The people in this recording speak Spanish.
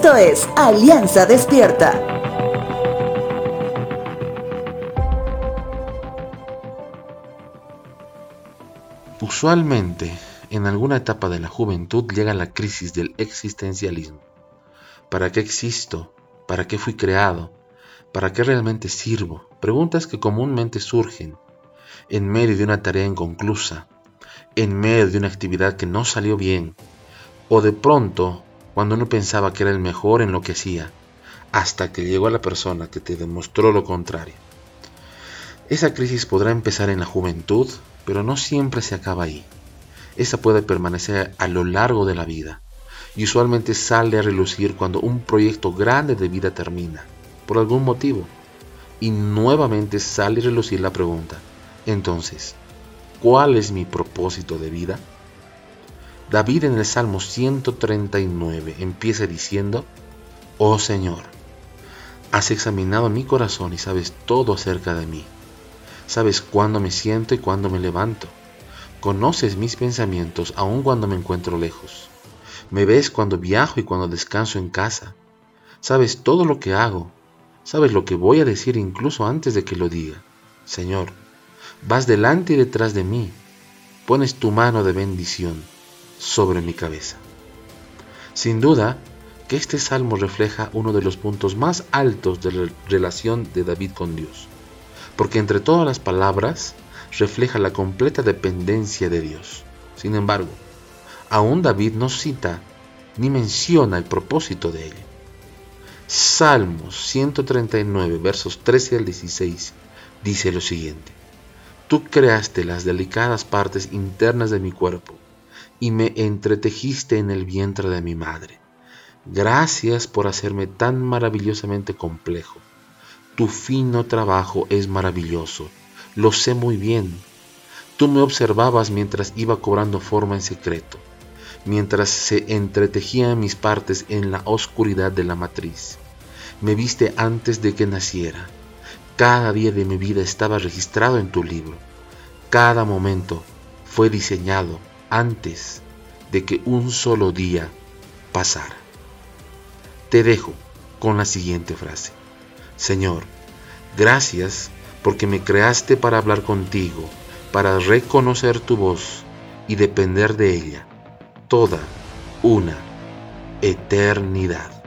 Esto es Alianza Despierta. Usualmente, en alguna etapa de la juventud llega la crisis del existencialismo. ¿Para qué existo? ¿Para qué fui creado? ¿Para qué realmente sirvo? Preguntas que comúnmente surgen en medio de una tarea inconclusa, en medio de una actividad que no salió bien, o de pronto cuando uno pensaba que era el mejor en lo que hacía, hasta que llegó a la persona que te demostró lo contrario. Esa crisis podrá empezar en la juventud, pero no siempre se acaba ahí. Esa puede permanecer a lo largo de la vida y usualmente sale a relucir cuando un proyecto grande de vida termina, por algún motivo, y nuevamente sale a relucir la pregunta, entonces, ¿cuál es mi propósito de vida? David en el Salmo 139 empieza diciendo, Oh Señor, has examinado mi corazón y sabes todo acerca de mí. Sabes cuándo me siento y cuándo me levanto. Conoces mis pensamientos aun cuando me encuentro lejos. Me ves cuando viajo y cuando descanso en casa. Sabes todo lo que hago. Sabes lo que voy a decir incluso antes de que lo diga. Señor, vas delante y detrás de mí, pones tu mano de bendición sobre mi cabeza. Sin duda que este salmo refleja uno de los puntos más altos de la relación de David con Dios, porque entre todas las palabras refleja la completa dependencia de Dios. Sin embargo, aún David no cita ni menciona el propósito de él. Salmos 139, versos 13 al 16, dice lo siguiente. Tú creaste las delicadas partes internas de mi cuerpo y me entretejiste en el vientre de mi madre. Gracias por hacerme tan maravillosamente complejo. Tu fino trabajo es maravilloso, lo sé muy bien. Tú me observabas mientras iba cobrando forma en secreto, mientras se entretejían mis partes en la oscuridad de la matriz. Me viste antes de que naciera cada día de mi vida estaba registrado en tu libro. Cada momento fue diseñado antes de que un solo día pasara. Te dejo con la siguiente frase. Señor, gracias porque me creaste para hablar contigo, para reconocer tu voz y depender de ella toda una eternidad.